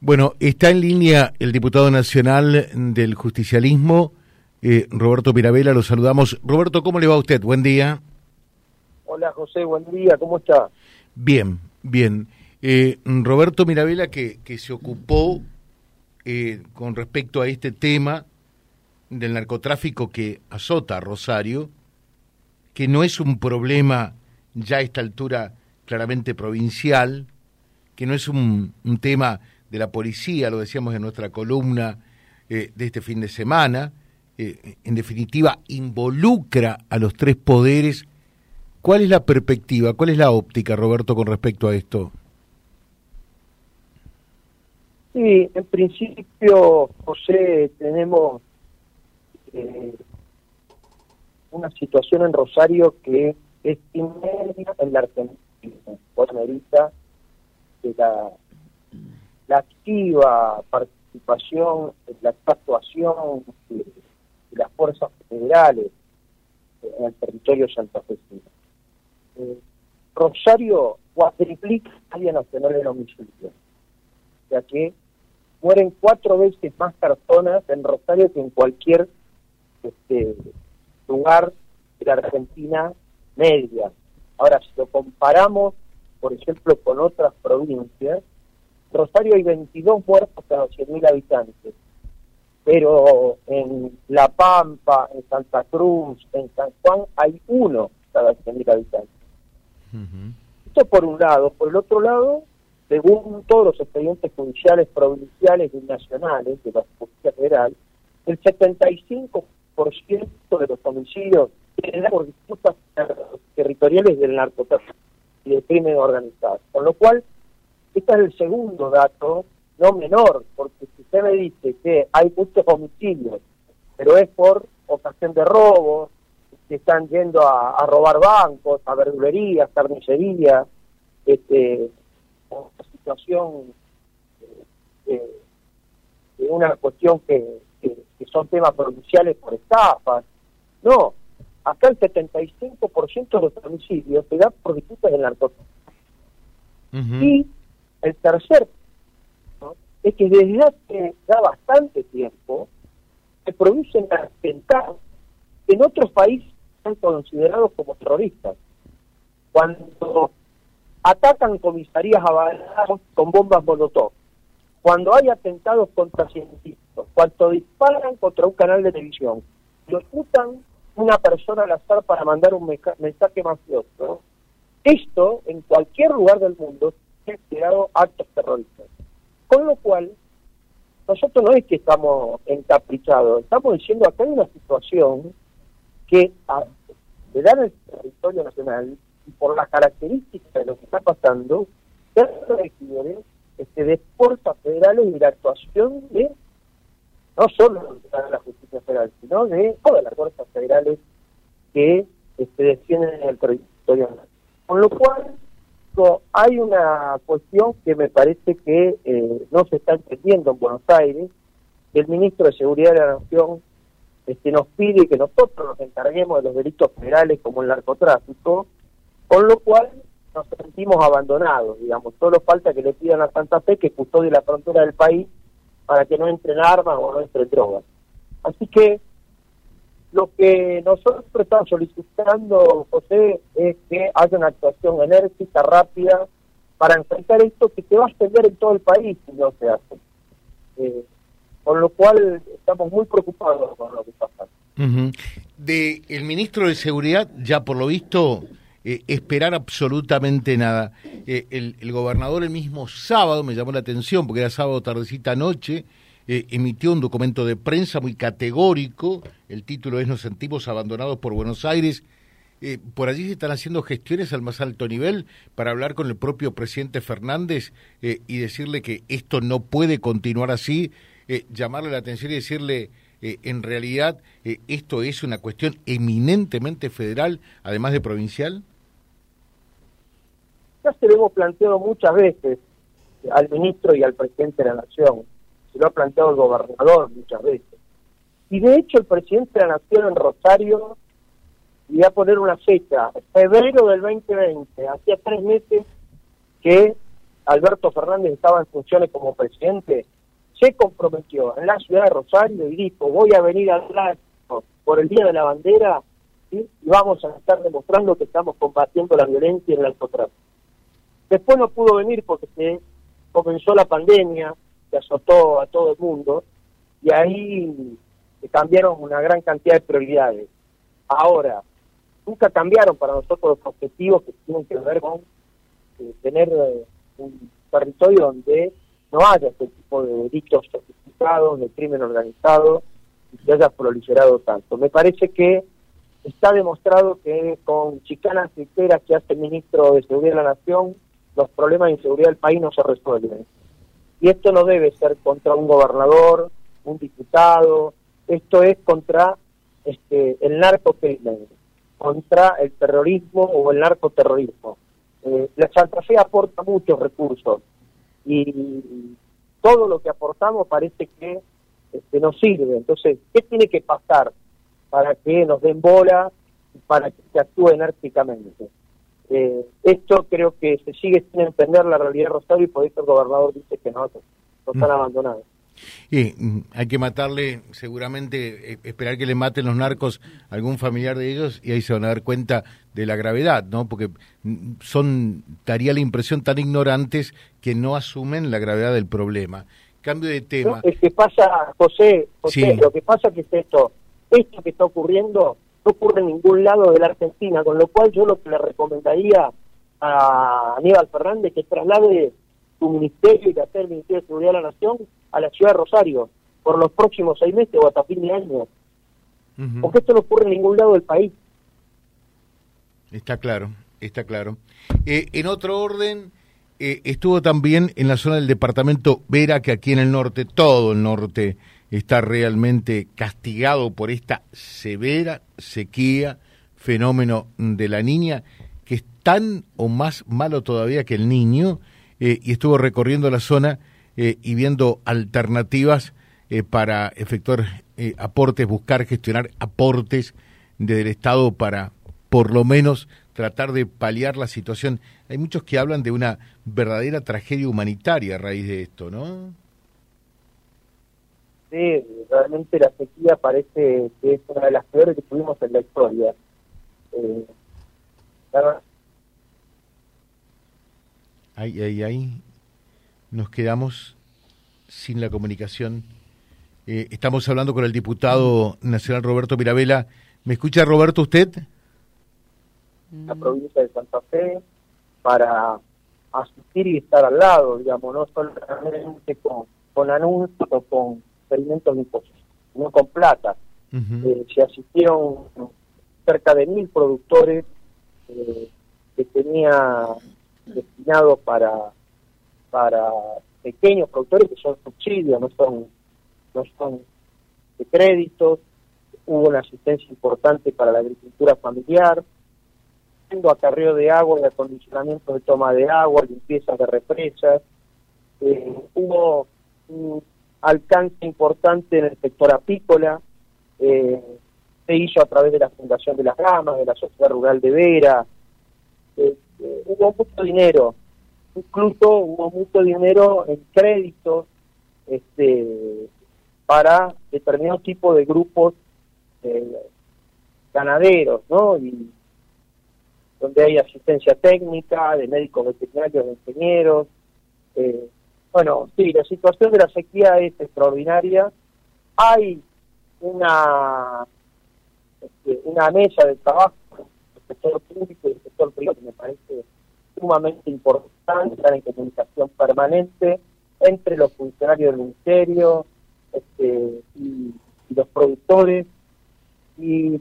Bueno, está en línea el diputado nacional del justicialismo, eh, Roberto Mirabella, lo saludamos. Roberto, ¿cómo le va a usted? Buen día. Hola José, buen día, ¿cómo está? Bien, bien. Eh, Roberto Mirabella que, que se ocupó eh, con respecto a este tema del narcotráfico que azota a Rosario, que no es un problema ya a esta altura claramente provincial, que no es un, tema de la policía, lo decíamos en nuestra columna eh, de este fin de semana, eh, en definitiva involucra a los tres poderes. ¿Cuál es la perspectiva, cuál es la óptica, Roberto, con respecto a esto? Sí, en principio, José, tenemos eh, una situación en Rosario que es inmedia en la Argentina, por de la, la activa participación, la actuación de, las fuerzas federales en el territorio santafesino. Eh, Rosario cuatriplica la Nacional de homicidios, ya que mueren cuatro veces más personas en Rosario que en cualquier este, lugar de la Argentina media. Ahora, si lo comparamos, por ejemplo, con otras provincias, Rosario hay 22 muertos cada 100.000 habitantes, pero en La Pampa, en Santa Cruz, en San Juan hay uno cada 100.000 habitantes. Esto por un lado. Por el otro lado, según todos los expedientes judiciales provinciales y nacionales de la Justicia Federal, el 75% de los homicidios por disputas territoriales del narcotráfico y del crimen organizado. Con lo cual, este es el segundo dato, no menor, porque si usted me dice que hay muchos homicidios, pero es por ocasión de robo, que están yendo a, robar bancos, a verdulerías, carnicerías, este, una situación eh, de una cuestión que, que, son temas provinciales por estafas. No, acá el 75% de los homicidios se da por disputas del narcotráfico. Y el tercer es que desde hace ya bastante tiempo se producen atentados que en otros países son considerados como terroristas. Cuando atacan comisarías avaladas con bombas molotov, cuando hay atentados contra científicos, cuando disparan contra un canal de televisión, lo ocultan una persona al azar para mandar un mensaje mafioso, esto en cualquier lugar del mundo es considerado actos terroristas. Con lo cual, nosotros no es que estamos encaprichados, estamos diciendo acá hay una situación que se da en el territorio nacional y por las características de lo que está pasando, requiere este, de fuerzas federales y la actuación de no solo de la justicia federal, sino de todas las fuerzas federales que este, defienden el territorio Con lo cual, hay una cuestión que me parece que eh, no se está entendiendo en Buenos Aires. El ministro de Seguridad de la Nación este, nos pide que nosotros nos encarguemos de los delitos federales como el narcotráfico, con lo cual nos sentimos abandonados, digamos. Solo falta que le pidan a Santa Fe que custodie la frontera del país para que no entren armas o no entren drogas. Así que lo que nosotros estamos solicitando, José, es que haya una actuación enérgica, rápida, para enfrentar esto que se va a extender en todo el país si no se hace. Eh, con lo cual estamos muy preocupados con lo que pasa. De el ministro de Seguridad, ya por lo visto, eh, esperar absolutamente nada. Eh, el, gobernador el mismo sábado, me llamó la atención, porque era sábado tardecita noche, eh, emitió un documento de prensa muy categórico, el título es Nos sentimos abandonados por Buenos Aires. por allí se están haciendo gestiones al más alto nivel para hablar con el propio presidente Fernández y decirle que esto no puede continuar así, llamarle la atención y decirle en realidad esto es una cuestión eminentemente federal, además de provincial se lo hemos planteado muchas veces al ministro y al presidente de la Nación, lo ha planteado el gobernador muchas veces. Y de hecho el presidente de la Nación en Rosario, y a poner una fecha, febrero del 2020, hacía tres meses que Alberto Fernández estaba en funciones como presidente, se comprometió en la ciudad de Rosario y dijo, voy a venir a hablar por el Día de la Bandera y vamos a estar demostrando que estamos combatiendo la violencia y el narcotráfico. Después no pudo venir porque se comenzó la pandemia, que azotó a todo el mundo, y ahí cambiaron una gran cantidad de prioridades. Ahora, nunca cambiaron para nosotros los objetivos que tienen que ver con eh, tener eh, un territorio donde no haya este tipo de delitos sofisticados, de crimen organizado, y se haya proliferado tanto. Me parece que está demostrado que con chicanas enteras que hace el ministro de Seguridad de la Nación, los problemas de inseguridad del país no se resuelven. Y esto no debe ser contra un gobernador, un diputado, esto es contra este, el narcocrimen, contra el terrorismo o el narcoterrorismo. Eh, la Santa Fe aporta muchos recursos y todo lo que aportamos parece que este, nos sirve. Entonces, ¿qué tiene que pasar para que nos den bola y para que se actúe enérgicamente? Eh, esto creo que se sigue sin entender la realidad de Rosario y por eso el gobernador dice que no, no están mm. abandonados. Y mm, hay que matarle, seguramente, eh, esperar que le maten los narcos a algún familiar de ellos y ahí se van a dar cuenta de la gravedad, ¿no? Porque mm, son, daría la impresión, tan ignorantes que no asumen la gravedad del problema. Cambio de tema. es que pasa, José, José lo que pasa que es esto, esto que está ocurriendo no ocurre en ningún lado de la Argentina, con lo cual yo lo que le recomendaría a Aníbal Fernández que traslade su ministerio y que hacer el Ministerio de Seguridad de la Nación a la ciudad de Rosario por los próximos seis meses o hasta fin de año. Porque esto no ocurre en ningún lado del país. Está claro, está claro. Eh, en otro orden, eh, estuvo también en la zona del departamento Vera, que aquí en el norte, todo el norte está realmente castigado por esta severa sequía, fenómeno de la niña, que es tan o más malo todavía que el niño, eh, y estuvo recorriendo la zona eh, y viendo alternativas eh, para efectuar aportes, buscar gestionar aportes desde el Estado para por lo menos tratar de paliar la situación. Hay muchos que hablan de una verdadera tragedia humanitaria a raíz de esto, ¿no? Sí, realmente la sequía parece que es una de las peores que tuvimos en la historia. Eh, Ahí, ahí, ahí. Nos quedamos sin la comunicación. Eh, estamos hablando con el diputado nacional Roberto Mirabella. ¿Me escucha Roberto usted? La provincia de Santa Fe para asistir y estar al lado, digamos, no solamente con, con anuncios o con experimentos de sino con plata. Eh, se asistieron cerca de mil productores eh, que tenía destinado para para pequeños productores que son subsidios, no son no son de créditos, hubo una asistencia importante para la agricultura familiar, haciendo acarreo de agua y acondicionamiento de toma de agua, limpieza de represas, eh, hubo un alcance importante en el sector apícola, eh, se hizo a través de la Fundación de las Ramas, de la Sociedad Rural de Vera, eh, hubo mucho dinero, incluso hubo mucho dinero en créditos este, para determinados tipos de grupos eh, ganaderos, ¿no? Y donde hay asistencia técnica, de médicos veterinarios, de ingenieros. Eh, bueno, sí, la situación de la sequía es extraordinaria. Hay una, este, una mesa de trabajo el sector público y el sector privado que me parece sumamente importante, estar en comunicación permanente entre los funcionarios del ministerio este, y, los productores. Y,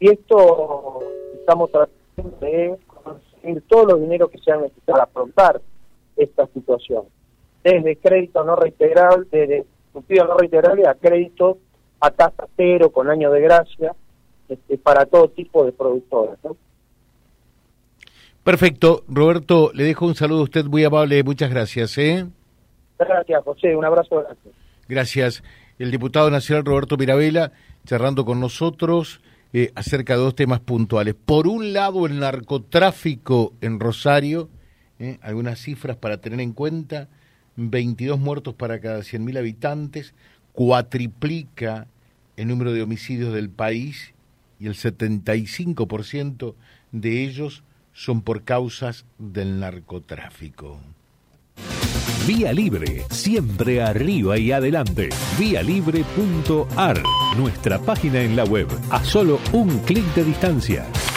y esto estamos tratando de conseguir todos los dineros que sean necesarios para afrontar esta situación. Desde crédito no reintegrable, desde subsidio no reintegrable a crédito a tasa cero con año de gracia este, para todo tipo de productores. ¿no? Perfecto. Roberto, le dejo un saludo a usted muy amable. Muchas gracias. ¿eh? Gracias, José. Un abrazo. Gracias. Gracias. El diputado nacional Roberto Mirabella charlando con nosotros eh, acerca de dos temas puntuales. Por un lado, el narcotráfico en Rosario ¿eh? algunas cifras para tener en cuenta, 22 muertos para cada 100.000 habitantes, cuatriplica el número de homicidios del país y el 75% de ellos son por causas del narcotráfico. Vía Libre, siempre arriba y adelante. Vialibre.ar, nuestra página en la web, a solo un clic de distancia